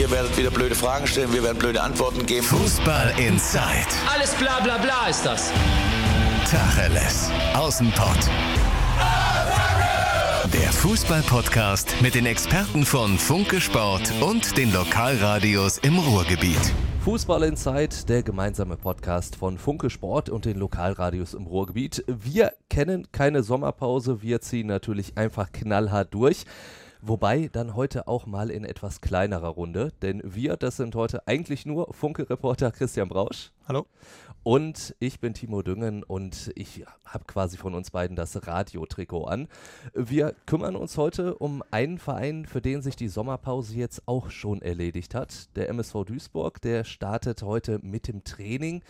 Ihr werdet wieder blöde Fragen stellen, wir werden blöde Antworten geben. Fußball Inside. Alles bla bla bla ist das. Tacheles. Außenpott. Der Fußball-Podcast mit den Experten von Funke Sport und den Lokalradios im Ruhrgebiet. Fußball Inside, der gemeinsame Podcast von Funke Sport und den Lokalradios im Ruhrgebiet. Wir kennen keine Sommerpause, wir ziehen natürlich einfach knallhart durch. Wobei dann heute auch mal in etwas kleinerer Runde, denn wir, das sind heute eigentlich nur Funke-Reporter Christian Brausch. Hallo. Und ich bin Timo Düngen und ich habe quasi von uns beiden das Radiotrikot an. Wir kümmern uns heute um einen Verein, für den sich die Sommerpause jetzt auch schon erledigt hat. Der MSV Duisburg, der startet heute mit dem Training.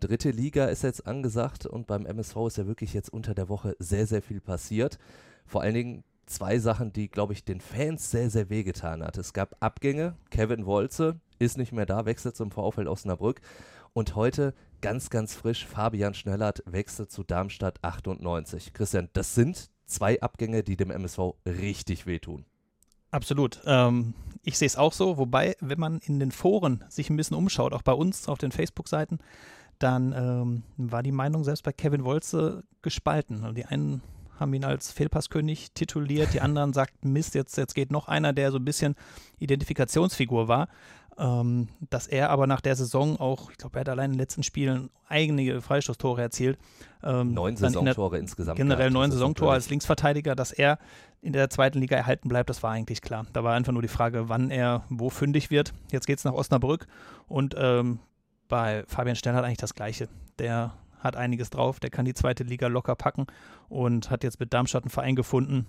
Dritte Liga ist jetzt angesagt und beim MSV ist ja wirklich jetzt unter der Woche sehr, sehr viel passiert. Vor allen Dingen zwei Sachen, die, glaube ich, den Fans sehr, sehr wehgetan hat. Es gab Abgänge. Kevin Wolze ist nicht mehr da, wechselt zum VfL Osnabrück. Und heute ganz, ganz frisch, Fabian Schnellert wechselt zu Darmstadt 98. Christian, das sind zwei Abgänge, die dem MSV richtig wehtun. Absolut. Ähm, ich sehe es auch so, wobei, wenn man in den Foren sich ein bisschen umschaut, auch bei uns auf den Facebook-Seiten, dann ähm, war die Meinung selbst bei Kevin Wolze gespalten. Und die einen haben ihn als Fehlpasskönig tituliert, die anderen sagten, Mist, jetzt, jetzt geht noch einer, der so ein bisschen Identifikationsfigur war. Ähm, dass er aber nach der Saison auch, ich glaube, er hat allein in den letzten Spielen einige Freistoßtore erzielt. Ähm, neun Saisontore insgesamt. Generell neun Saisontore als Linksverteidiger, dass er in der zweiten Liga erhalten bleibt, das war eigentlich klar. Da war einfach nur die Frage, wann er wo fündig wird. Jetzt geht es nach Osnabrück und ähm, bei Fabian Stell hat eigentlich das Gleiche. Der hat einiges drauf, der kann die zweite Liga locker packen und hat jetzt mit Darmstadt einen Verein gefunden.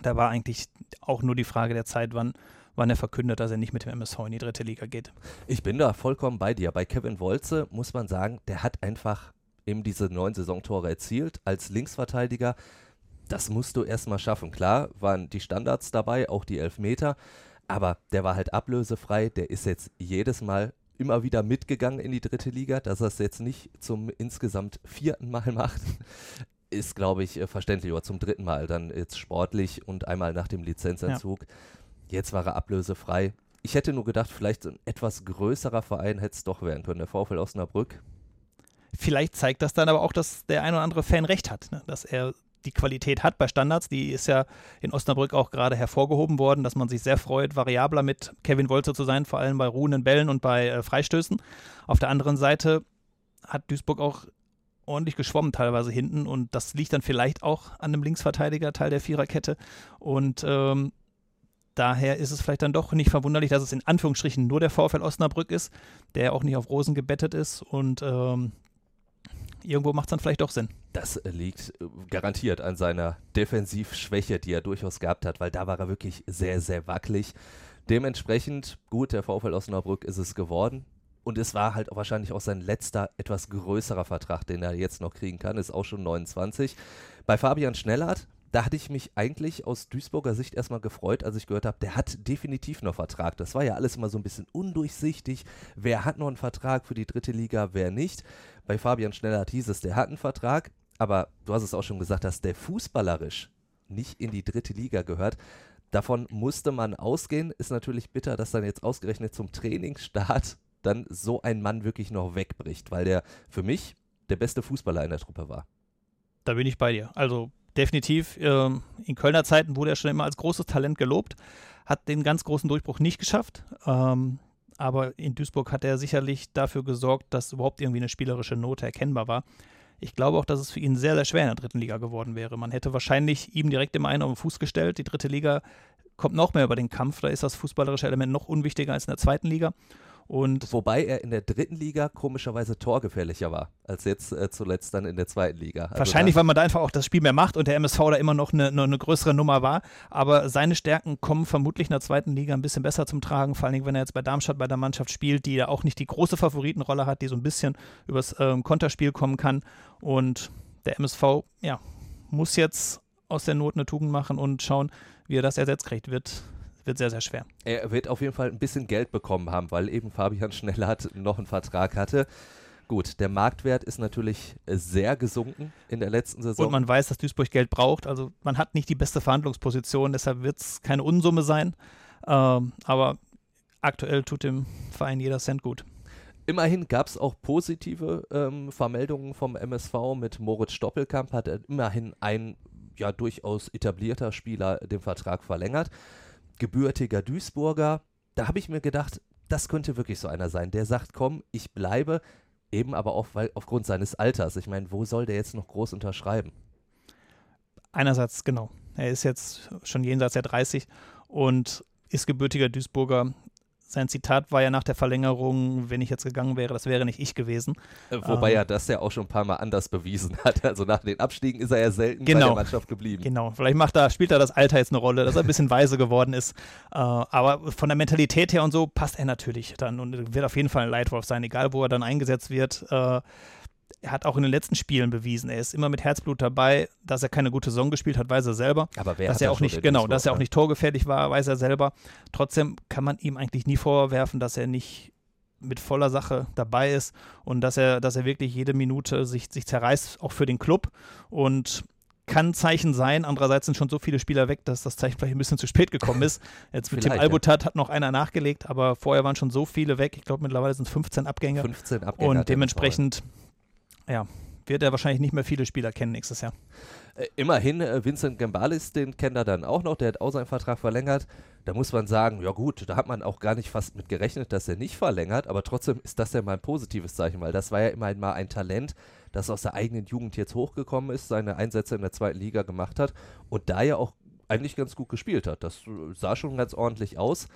Da war eigentlich auch nur die Frage der Zeit, wann, wann er verkündet, dass er nicht mit dem MSV in die dritte Liga geht. Ich bin da vollkommen bei dir. Bei Kevin Wolze muss man sagen, der hat einfach eben diese neun Saisontore erzielt als Linksverteidiger. Das musst du erstmal schaffen. Klar, waren die Standards dabei, auch die Elfmeter, aber der war halt ablösefrei. Der ist jetzt jedes Mal immer wieder mitgegangen in die dritte Liga, dass er es jetzt nicht zum insgesamt vierten Mal macht, ist, glaube ich, äh, verständlich. Oder zum dritten Mal dann jetzt sportlich und einmal nach dem Lizenzentzug. Ja. Jetzt war er ablösefrei. Ich hätte nur gedacht, vielleicht ein etwas größerer Verein hätte es doch werden können, der VfL Osnabrück. Vielleicht zeigt das dann aber auch, dass der ein oder andere Fan recht hat, ne? dass er die Qualität hat bei Standards. Die ist ja in Osnabrück auch gerade hervorgehoben worden, dass man sich sehr freut, variabler mit Kevin Wolzer zu sein, vor allem bei ruhenden Bällen und bei äh, Freistößen. Auf der anderen Seite hat Duisburg auch ordentlich geschwommen teilweise hinten und das liegt dann vielleicht auch an einem Linksverteidiger, Teil der Viererkette und ähm, daher ist es vielleicht dann doch nicht verwunderlich, dass es in Anführungsstrichen nur der VfL Osnabrück ist, der auch nicht auf Rosen gebettet ist und ähm, irgendwo macht es dann vielleicht doch Sinn. Das liegt äh, garantiert an seiner Defensivschwäche, die er durchaus gehabt hat, weil da war er wirklich sehr, sehr wackelig. Dementsprechend, gut, der VfL Osnabrück ist es geworden. Und es war halt wahrscheinlich auch sein letzter, etwas größerer Vertrag, den er jetzt noch kriegen kann, ist auch schon 29. Bei Fabian Schnellhardt da hatte ich mich eigentlich aus Duisburger Sicht erstmal gefreut, als ich gehört habe, der hat definitiv noch Vertrag. Das war ja alles immer so ein bisschen undurchsichtig. Wer hat noch einen Vertrag für die dritte Liga, wer nicht? Bei Fabian Schnellert hieß es, der hat einen Vertrag, aber du hast es auch schon gesagt, dass der fußballerisch nicht in die dritte Liga gehört. Davon musste man ausgehen. Ist natürlich bitter, dass dann jetzt ausgerechnet zum Trainingsstart dann so ein Mann wirklich noch wegbricht, weil der für mich der beste Fußballer in der Truppe war. Da bin ich bei dir. Also definitiv. Ähm, in Kölner Zeiten wurde er schon immer als großes Talent gelobt, hat den ganz großen Durchbruch nicht geschafft. Ähm, aber in Duisburg hat er sicherlich dafür gesorgt, dass überhaupt irgendwie eine spielerische Note erkennbar war. Ich glaube auch, dass es für ihn sehr, sehr schwer in der dritten Liga geworden wäre. Man hätte wahrscheinlich ihm direkt immer einen auf den Fuß gestellt. Die dritte Liga kommt noch mehr über den Kampf. Da ist das fußballerische Element noch unwichtiger als in der zweiten Liga. Und Wobei er in der dritten Liga komischerweise torgefährlicher war, als jetzt äh, zuletzt dann in der zweiten Liga. Also Wahrscheinlich, weil man da einfach auch das Spiel mehr macht und der MSV da immer noch eine, eine, größere Nummer war. Aber seine Stärken kommen vermutlich in der zweiten Liga ein bisschen besser zum Tragen, vor allem wenn er jetzt bei Darmstadt bei der Mannschaft spielt, die ja auch nicht die große Favoritenrolle hat, die so ein bisschen übers ähm, Konterspiel kommen kann. Und der MSV, ja, muss jetzt aus der Not eine Tugend machen und schauen, wie er das ersetzt kriegt. Wird wird sehr, sehr schwer. Er wird auf jeden Fall ein bisschen Geld bekommen haben, weil eben Fabian Schnellert noch einen Vertrag hatte. Gut, der Marktwert ist natürlich sehr gesunken in der letzten Saison. Und man weiß, dass Duisburg Geld braucht. Also man hat nicht die beste Verhandlungsposition, deshalb wird es keine Unsumme sein. Ähm, aber aktuell tut dem Verein jeder Cent gut. Immerhin gab es auch positive ähm, Vermeldungen vom MSV mit Moritz Stoppelkamp, hat er immerhin ein ja durchaus etablierter Spieler den Vertrag verlängert. Gebürtiger Duisburger, da habe ich mir gedacht, das könnte wirklich so einer sein, der sagt, komm, ich bleibe, eben aber auch weil, aufgrund seines Alters. Ich meine, wo soll der jetzt noch groß unterschreiben? Einerseits, genau. Er ist jetzt schon jenseits der 30 und ist gebürtiger Duisburger. Sein Zitat war ja nach der Verlängerung, wenn ich jetzt gegangen wäre, das wäre nicht ich gewesen. Äh, Wobei ähm, er das ja auch schon ein paar Mal anders bewiesen hat. Also nach den Abstiegen ist er ja selten genau, bei der Mannschaft geblieben. Genau, vielleicht macht er, spielt da das Alter jetzt eine Rolle, dass er ein bisschen weise geworden ist. Äh, aber von der Mentalität her und so passt er natürlich dann und wird auf jeden Fall ein Leitwolf sein, egal wo er dann eingesetzt wird. Äh, er hat auch in den letzten Spielen bewiesen, er ist immer mit Herzblut dabei, dass er keine gute Saison gespielt hat, weiß er selber. Aber wer dass er auch nicht, genau, dass er auch nicht torgefährlich war, weiß er selber. Trotzdem kann man ihm eigentlich nie vorwerfen, dass er nicht mit voller Sache dabei ist und dass er, dass er wirklich jede Minute sich, sich zerreißt, auch für den Club. Und kann Zeichen sein. Andererseits sind schon so viele Spieler weg, dass das Zeichen vielleicht ein bisschen zu spät gekommen ist. Jetzt mit dem Albutat ja. hat noch einer nachgelegt, aber vorher waren schon so viele weg. Ich glaube, mittlerweile sind es 15 Abgänge. 15 Abgänge. Und dementsprechend ja, wird er wahrscheinlich nicht mehr viele Spieler kennen nächstes Jahr. Äh, immerhin, äh, Vincent Gambalis, den kennt er dann auch noch, der hat auch seinen Vertrag verlängert. Da muss man sagen, ja gut, da hat man auch gar nicht fast mit gerechnet, dass er nicht verlängert, aber trotzdem ist das ja mal ein positives Zeichen, weil das war ja immerhin mal ein Talent, das aus der eigenen Jugend jetzt hochgekommen ist, seine Einsätze in der zweiten Liga gemacht hat und da ja auch eigentlich ganz gut gespielt hat. Das äh, sah schon ganz ordentlich aus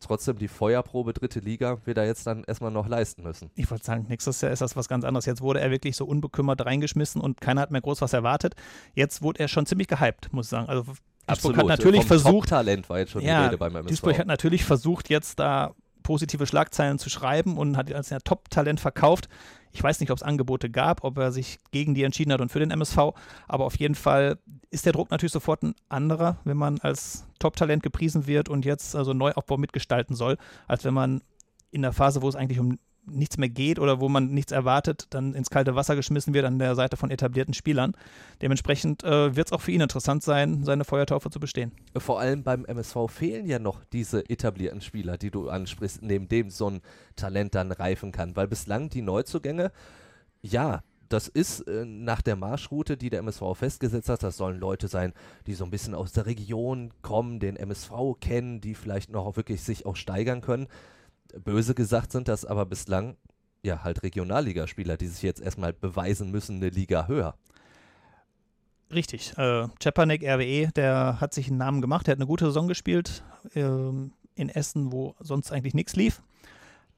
trotzdem die Feuerprobe dritte Liga wir da jetzt dann erstmal noch leisten müssen. Ich wollte sagen, nächstes Jahr ist das was ganz anderes. Jetzt wurde er wirklich so unbekümmert reingeschmissen und keiner hat mehr groß was erwartet. Jetzt wurde er schon ziemlich gehypt, muss ich sagen. Also Duisburg hat natürlich Vom versucht. Talent war jetzt schon ja, die Rede beim MSV. Duisburg hat natürlich versucht, jetzt da positive Schlagzeilen zu schreiben und hat als ja Top-Talent verkauft. Ich weiß nicht, ob es Angebote gab, ob er sich gegen die entschieden hat und für den MSV, aber auf jeden Fall ist der Druck natürlich sofort ein anderer, wenn man als Top-Talent gepriesen wird und jetzt also Neuaufbau mitgestalten soll, als wenn man in der Phase, wo es eigentlich um nichts mehr geht oder wo man nichts erwartet, dann ins kalte Wasser geschmissen wird an der Seite von etablierten Spielern. Dementsprechend äh, wird es auch für ihn interessant sein, seine Feuertaufe zu bestehen. Vor allem beim MSV fehlen ja noch diese etablierten Spieler, die du ansprichst, neben dem so ein Talent dann reifen kann. Weil bislang die Neuzugänge, ja, das ist äh, nach der Marschroute, die der MSV festgesetzt hat. Das sollen Leute sein, die so ein bisschen aus der Region kommen, den MSV kennen, die vielleicht noch wirklich sich auch steigern können. Böse gesagt sind das aber bislang ja halt Regionalligaspieler, die sich jetzt erstmal beweisen müssen, eine Liga höher. Richtig. Äh, Czepanek, RWE, der hat sich einen Namen gemacht. Der hat eine gute Saison gespielt äh, in Essen, wo sonst eigentlich nichts lief.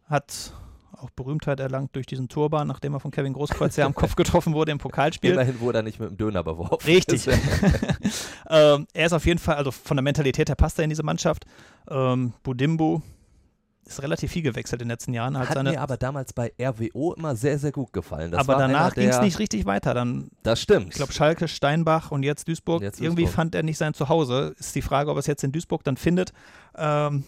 Hat auch Berühmtheit erlangt durch diesen Turban, nachdem er von Kevin Großkreuz ja am Kopf getroffen wurde im Pokalspiel. Immerhin wurde er nicht mit dem Döner beworfen. Richtig. ähm, er ist auf jeden Fall, also von der Mentalität her passt er in diese Mannschaft. Ähm, Budimbu, ist relativ viel gewechselt in den letzten Jahren. Hat, Hat mir aber damals bei RWO immer sehr, sehr gut gefallen. Das aber danach ging es nicht richtig weiter. Dann, das stimmt. Ich glaube, Schalke, Steinbach und jetzt Duisburg. Jetzt Irgendwie Duisburg. fand er nicht sein Zuhause. Ist die Frage, ob er es jetzt in Duisburg dann findet. Ähm,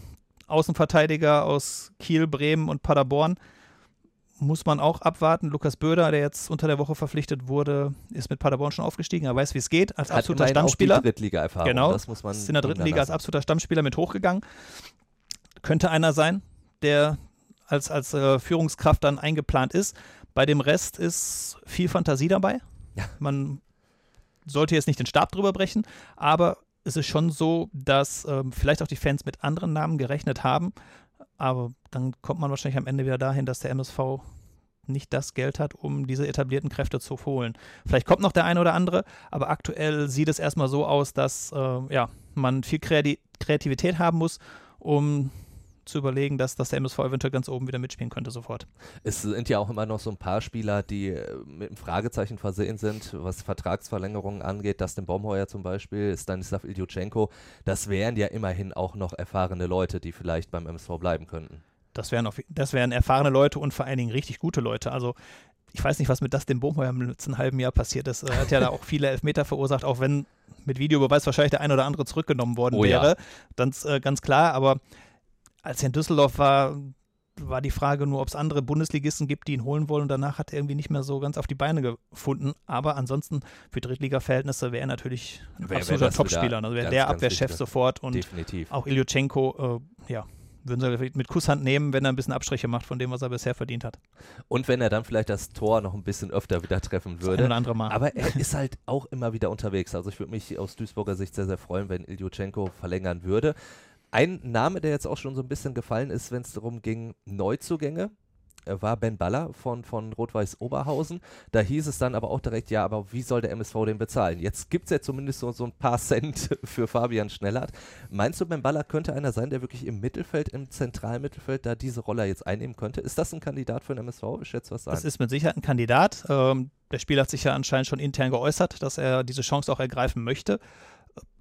Außenverteidiger aus Kiel, Bremen und Paderborn muss man auch abwarten. Lukas Böder, der jetzt unter der Woche verpflichtet wurde, ist mit Paderborn schon aufgestiegen. Er weiß, wie es geht, als Hat absoluter Stammspieler. Auch die Drittliga-Erfahrung. Genau, das muss man ist in der dritten Liga als absoluter Stammspieler mit hochgegangen. Könnte einer sein, der als, als äh, Führungskraft dann eingeplant ist. Bei dem Rest ist viel Fantasie dabei. Ja. Man sollte jetzt nicht den Stab drüber brechen, aber es ist schon so, dass ähm, vielleicht auch die Fans mit anderen Namen gerechnet haben. Aber dann kommt man wahrscheinlich am Ende wieder dahin, dass der MSV nicht das Geld hat, um diese etablierten Kräfte zu holen. Vielleicht kommt noch der eine oder andere, aber aktuell sieht es erstmal so aus, dass äh, ja, man viel Kreativität haben muss, um zu überlegen, dass, dass der MSV eventuell ganz oben wieder mitspielen könnte sofort. Es sind ja auch immer noch so ein paar Spieler, die äh, mit einem Fragezeichen versehen sind, was Vertragsverlängerungen angeht. Dustin Baumheuer zum Beispiel, Stanislav Iljutschenko. Das wären ja immerhin auch noch erfahrene Leute, die vielleicht beim MSV bleiben könnten. Das wären, auf, das wären erfahrene Leute und vor allen Dingen richtig gute Leute. Also ich weiß nicht, was mit Dustin Baumheuer im letzten halben Jahr passiert ist. Er hat ja da auch viele Elfmeter verursacht, auch wenn mit Videobeweis wahrscheinlich der ein oder andere zurückgenommen worden oh, wäre. Ja. Ganz, äh, ganz klar, aber als er in Düsseldorf war, war die Frage nur, ob es andere Bundesligisten gibt, die ihn holen wollen. Und danach hat er irgendwie nicht mehr so ganz auf die Beine gefunden. Aber ansonsten für Drittliga-Verhältnisse wäre er natürlich ein wär, absoluter Topspieler. Also wäre der Abwehrchef sofort. Und Definitiv. auch Ilyuchenko, äh, ja, würden sie vielleicht mit Kusshand nehmen, wenn er ein bisschen Abstriche macht von dem, was er bisher verdient hat. Und wenn er dann vielleicht das Tor noch ein bisschen öfter wieder treffen würde. Ein andere Mal. Aber er ist halt auch immer wieder unterwegs. Also ich würde mich aus Duisburger Sicht sehr, sehr freuen, wenn Iljutschenko verlängern würde. Ein Name, der jetzt auch schon so ein bisschen gefallen ist, wenn es darum ging, Neuzugänge, äh, war Ben Baller von, von Rot-Weiß Oberhausen. Da hieß es dann aber auch direkt, ja, aber wie soll der MSV den bezahlen? Jetzt gibt es ja zumindest so, so ein paar Cent für Fabian Schnellert. Meinst du, Ben Baller könnte einer sein, der wirklich im Mittelfeld, im zentralen Mittelfeld da diese Rolle jetzt einnehmen könnte? Ist das ein Kandidat für den MSV? Ich schätze was sagen. Das ist mit Sicherheit ein Kandidat. Ähm, der Spieler hat sich ja anscheinend schon intern geäußert, dass er diese Chance auch ergreifen möchte.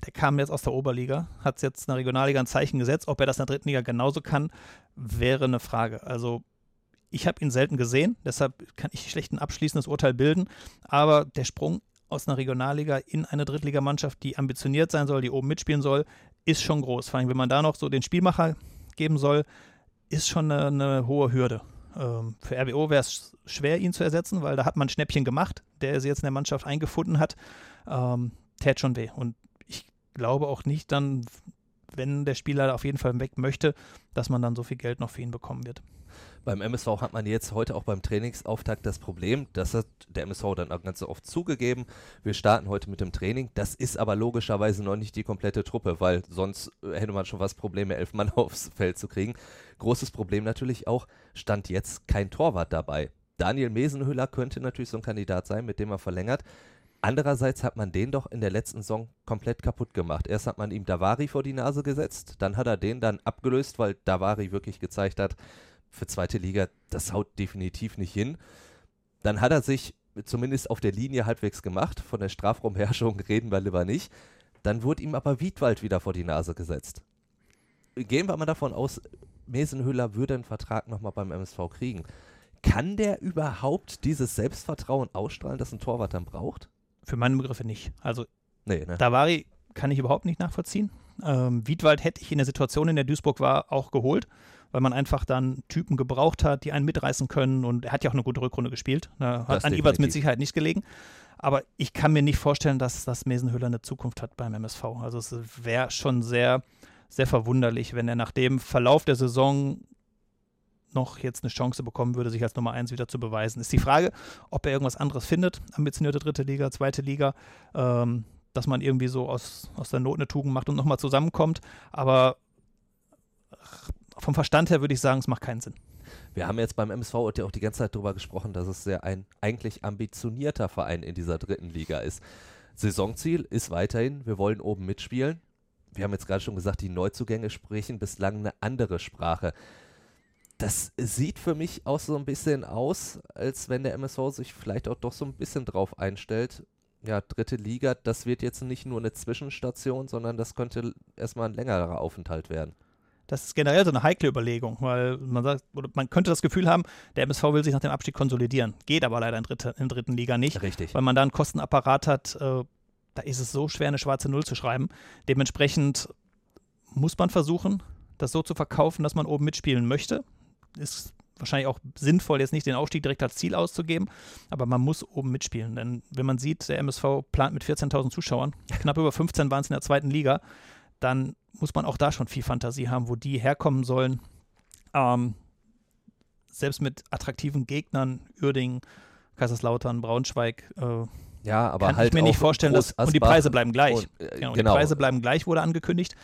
Der kam jetzt aus der Oberliga, hat jetzt in der Regionalliga ein Zeichen gesetzt. Ob er das in der dritten Liga genauso kann, wäre eine Frage. Also ich habe ihn selten gesehen, deshalb kann ich schlecht ein abschließendes Urteil bilden. Aber der Sprung aus einer Regionalliga in eine Drittligamannschaft, die ambitioniert sein soll, die oben mitspielen soll, ist schon groß. Vor allem, wenn man da noch so den Spielmacher geben soll, ist schon eine, eine hohe Hürde. Ähm, für RWO wäre es schwer, ihn zu ersetzen, weil da hat man ein Schnäppchen gemacht, der sie jetzt in der Mannschaft eingefunden hat. Ähm, tät schon weh. Und glaube auch nicht dann, wenn der Spieler auf jeden Fall weg möchte, dass man dann so viel Geld noch für ihn bekommen wird. Beim MSV hat man jetzt heute auch beim Trainingsauftakt das Problem, das hat der MSV dann auch ganz oft zugegeben. Wir starten heute mit dem Training. Das ist aber logischerweise noch nicht die komplette Truppe, weil sonst hätte man schon was Probleme, elf Mann aufs Feld zu kriegen. Großes Problem natürlich auch, stand jetzt kein Torwart dabei. Daniel Mesenhüller könnte natürlich so ein Kandidat sein, mit dem er verlängert. Andererseits hat man den doch in der letzten Saison komplett kaputt gemacht. Erst hat man ihm Davari vor die Nase gesetzt, dann hat er den dann abgelöst, weil Davari wirklich gezeigt hat, für zweite Liga, das haut definitiv nicht hin. Dann hat er sich zumindest auf der Linie halbwegs gemacht. Von der Strafraumherrschung reden wir lieber nicht. Dann wurde ihm aber Wiedwald wieder vor die Nase gesetzt. Gehen wir mal davon aus, Mesenhöhler würde einen Vertrag nochmal beim MSV kriegen. Kann der überhaupt dieses Selbstvertrauen ausstrahlen, das ein Torwart dann braucht? Für meine Begriffe nicht. Also, nee, ne? Davari kann ich überhaupt nicht nachvollziehen. Ähm, Wiedwald hätte ich in der Situation, in der Duisburg war, auch geholt weil man einfach dann Typen gebraucht hat, die einen mitreißen können. Und er hat ja auch eine gute Rückrunde gespielt. Ne? Hat an Iberts mit Sicherheit nicht gelegen. Aber ich kann mir nicht vorstellen, dass das Mesenhöhler eine Zukunft hat beim MSV. Also es wäre schon sehr, sehr verwunderlich, wenn er nach dem Verlauf der Saison noch jetzt eine Chance bekommen würde, sich als Nummer 1 wieder zu beweisen. Ist die Frage, ob er irgendwas anderes findet, ambitionierte dritte Liga, zweite Liga, ähm, dass man irgendwie so aus, aus der Not eine Tugend macht und nochmal zusammenkommt. Aber vom Verstand her würde ich sagen, es macht keinen Sinn. Wir haben jetzt beim MSV auch die ganze Zeit darüber gesprochen, dass es sehr ein eigentlich ambitionierter Verein in dieser dritten Liga ist. Saisonziel ist weiterhin, wir wollen oben mitspielen. Wir haben jetzt gerade schon gesagt, die Neuzugänge sprechen bislang eine andere Sprache. Das sieht für mich auch so ein bisschen aus, als wenn der MSV sich vielleicht auch doch so ein bisschen drauf einstellt. Ja, dritte Liga, das wird jetzt nicht nur eine Zwischenstation, sondern das könnte erstmal ein längerer Aufenthalt werden das ist generell so eine heikle Überlegung, weil man sagt, man könnte das Gefühl haben, der MSV will sich nach dem Abstieg konsolidieren. Geht aber leider in, dritte, in dritten Liga nicht. Richtig. Weil man da einen Kostenapparat hat, äh, da ist es so schwer, eine schwarze Null zu schreiben. Dementsprechend muss man versuchen, das so zu verkaufen, dass man oben mitspielen möchte. Ist wahrscheinlich auch sinnvoll, jetzt nicht den Aufstieg direkt als Ziel auszugeben, aber man muss oben mitspielen. Denn wenn man sieht, der MSV plant mit 14.000 Zuschauern, knapp über 15 waren es in der zweiten Liga, dann muss man auch da schon viel Fantasie haben, wo die herkommen sollen. Ähm, selbst mit attraktiven Gegnern, Uerdingen, Kaiserslautern, Braunschweig, äh, ja, aber kann halt ich mir nicht vorstellen, dass und die Preise bleiben gleich. Und, äh, genau, genau. Die Preise bleiben gleich, wurde angekündigt.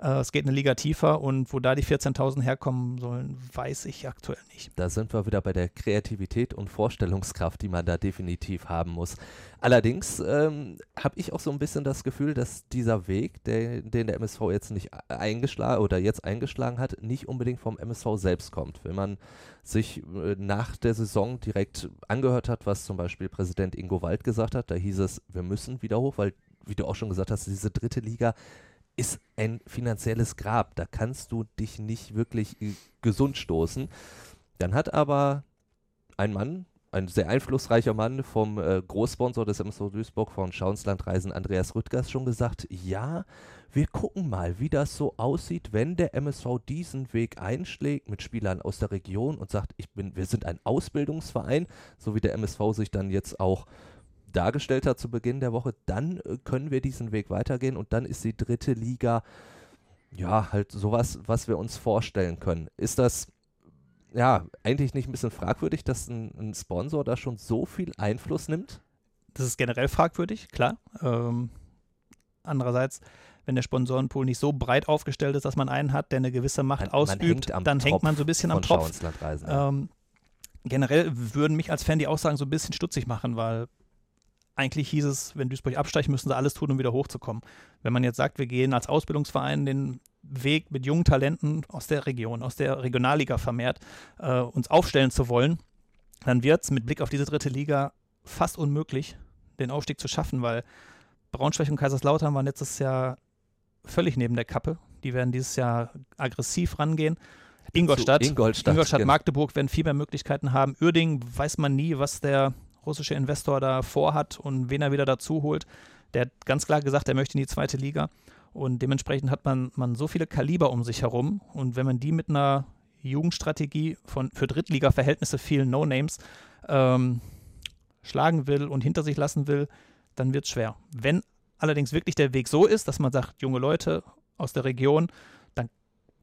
Äh, es geht eine Liga tiefer und wo da die 14.000 herkommen sollen, weiß ich aktuell nicht. Da sind wir wieder bei der Kreativität und Vorstellungskraft, die man da definitiv haben muss. Allerdings ähm, habe ich auch so ein bisschen das Gefühl, dass dieser Weg, der, den der MSV jetzt nicht eingeschlagen oder jetzt eingeschlagen hat, nicht unbedingt vom MSV selbst kommt. Wenn man sich äh, nach der Saison direkt angehört hat, was zum Beispiel Präsident Ingo Wald gesagt hat, da hieß es, wir müssen wieder hoch, weil, wie du auch schon gesagt hast, diese dritte Liga ist ein finanzielles Grab. Da kannst du dich nicht wirklich äh, gesund stoßen. Dann hat aber ein Mann, ein sehr einflussreicher Mann vom äh, Großsponsor des MSV Duisburg von Schauenslandreisen, Andreas Rüttgers, schon gesagt, ja, wir gucken mal, wie das so aussieht, wenn der MSV diesen Weg einschlägt mit Spielern aus der Region und sagt, ich bin, wir sind ein Ausbildungsverein, so wie der MSV sich dann jetzt auch dargestellt hat zu Beginn der Woche, dann äh, können wir diesen Weg weitergehen und dann ist die dritte Liga ja, halt sowas, was wir uns vorstellen können. Ist das ja eigentlich nicht ein bisschen fragwürdig, dass ein, ein Sponsor da schon so viel Einfluss nimmt? Das ist generell fragwürdig, klar. Ähm, andererseits, wenn der Sponsorenpool nicht so breit aufgestellt ist, dass man einen hat, der eine gewisse Macht Man- man ausübt, hängt am dann hängt Tropf man so ein bisschen am Tropf. Ähm, generell würden mich als Fan die Aussagen so ein bisschen stutzig machen, weil eigentlich hieß es, wenn Duisburg absteigt, müssen sie alles tun, um wieder hochzukommen. Wenn man jetzt sagt, wir gehen als Ausbildungsverein den Weg mit jungen Talenten aus der Region, aus der Regionalliga vermehrt, äh, uns aufstellen zu wollen, dann wird es mit Blick auf diese dritte Liga fast unmöglich, den Aufstieg zu schaffen, weil Braunschweig und Kaiserslautern waren letztes Jahr völlig neben der Kappe. Die werden dieses Jahr aggressiv rangehen. Ingolstadt, Ingolstadt, Ingolstadt genau. Magdeburg werden viel mehr Möglichkeiten haben. Uerdingen weiß man nie, was der russische Investor da vorhat und wen er wieder dazu holt. Der hat ganz klar gesagt, er möchte in die zweite Liga. Und dementsprechend hat man, man so viele Kaliber um sich herum. Und wenn man die mit einer Jugendstrategie von für Drittliga-Verhältnisse vielen No-Names ähm, schlagen will und hinter sich lassen will, dann wird es schwer. Wenn allerdings wirklich der Weg so ist, dass man sagt, junge Leute aus der Region, dann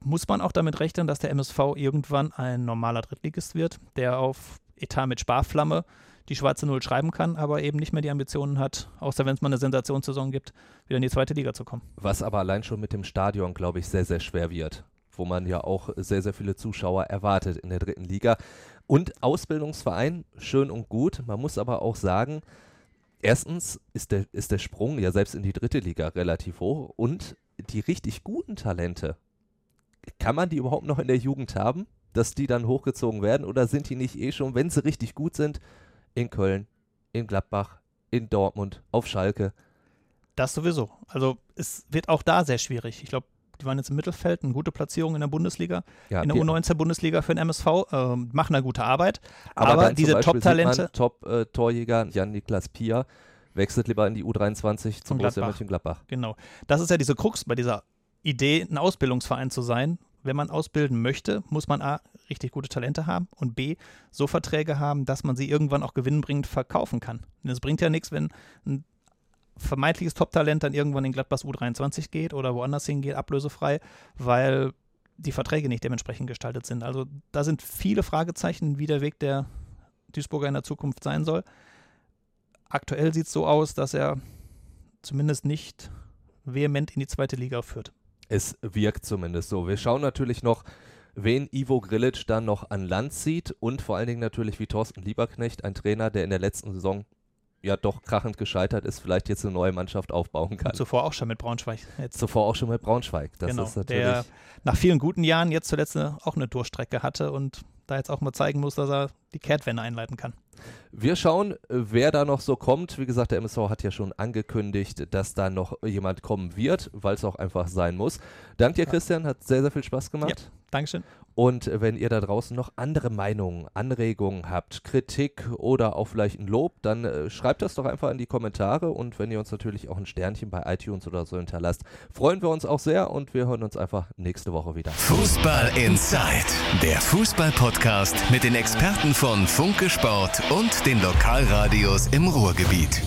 muss man auch damit rechnen, dass der MSV irgendwann ein normaler Drittligist wird, der auf Etat mit Sparflamme die schwarze Null schreiben kann, aber eben nicht mehr die Ambitionen hat, außer wenn es mal eine Sensationssaison gibt, wieder in die zweite Liga zu kommen. Was aber allein schon mit dem Stadion, glaube ich, sehr, sehr schwer wird. Wo man ja auch sehr, sehr viele Zuschauer erwartet in der dritten Liga. Und Ausbildungsverein, schön und gut. Man muss aber auch sagen, erstens ist der, ist der Sprung ja selbst in die dritte Liga relativ hoch. Und die richtig guten Talente, kann man die überhaupt noch in der Jugend haben, dass die dann hochgezogen werden? Oder sind die nicht eh schon, wenn sie richtig gut sind, in Köln, in Gladbach, in Dortmund, auf Schalke? Das sowieso. Also es wird auch da sehr schwierig. Ich glaube, die waren jetzt im Mittelfeld, eine gute Platzierung in der Bundesliga, Ja, in der die- U19-Bundesliga für den MSV, ähm, machen eine gute Arbeit. Aber, Aber, diese Top-Talente, Top-Torjäger Jan-Niklas Pier wechselt lieber in die U23 zum Borussia Gladbach. Mönchengladbach. genau. Das ist ja diese Krux bei dieser Idee, ein Ausbildungsverein zu sein. Wenn man ausbilden möchte, muss man A, richtig gute Talente haben und B, so Verträge haben, dass man sie irgendwann auch gewinnbringend verkaufen kann. Und es bringt ja nichts, wenn ein vermeintliches Top-Talent dann irgendwann in Gladbachs U23 geht oder woanders hingeht, ablösefrei, weil die Verträge nicht dementsprechend gestaltet sind. Also da sind viele Fragezeichen, wie der Weg der Duisburger in der Zukunft sein soll. Aktuell sieht es so aus, dass er zumindest nicht vehement in die zweite Liga führt. Es wirkt zumindest so. Wir schauen natürlich noch, wen Ivo Grilic dann noch an Land zieht und vor allen Dingen natürlich wie Thorsten Lieberknecht, ein Trainer, der in der letzten Saison ja doch krachend gescheitert ist, vielleicht jetzt eine neue Mannschaft aufbauen kann. Zuvor auch schon mit Braunschweig. Jetzt Zuvor auch schon mit Braunschweig. Das genau, ist natürlich. der nach vielen guten Jahren jetzt zuletzt eine, auch eine Durchstrecke hatte und da jetzt auch mal zeigen muss, dass er die Kehrtwende einleiten kann. Wir schauen, wer da noch so kommt. Wie gesagt, der MSV hat ja schon angekündigt, dass da noch jemand kommen wird, weil es auch einfach sein muss. Dank dir, Christian, hat sehr, sehr viel Spaß gemacht. Dankeschön. Und wenn ihr da draußen noch andere Meinungen, Anregungen habt, Kritik oder auch vielleicht ein Lob, dann äh, schreibt das doch einfach in die Kommentare. Und wenn ihr uns natürlich auch ein Sternchen bei iTunes oder so hinterlasst, freuen wir uns auch sehr und wir hören uns einfach nächste Woche wieder. Fußball Inside, der Fußball-Podcast mit den Experten von Funke Sport und den Lokalradios im Ruhrgebiet.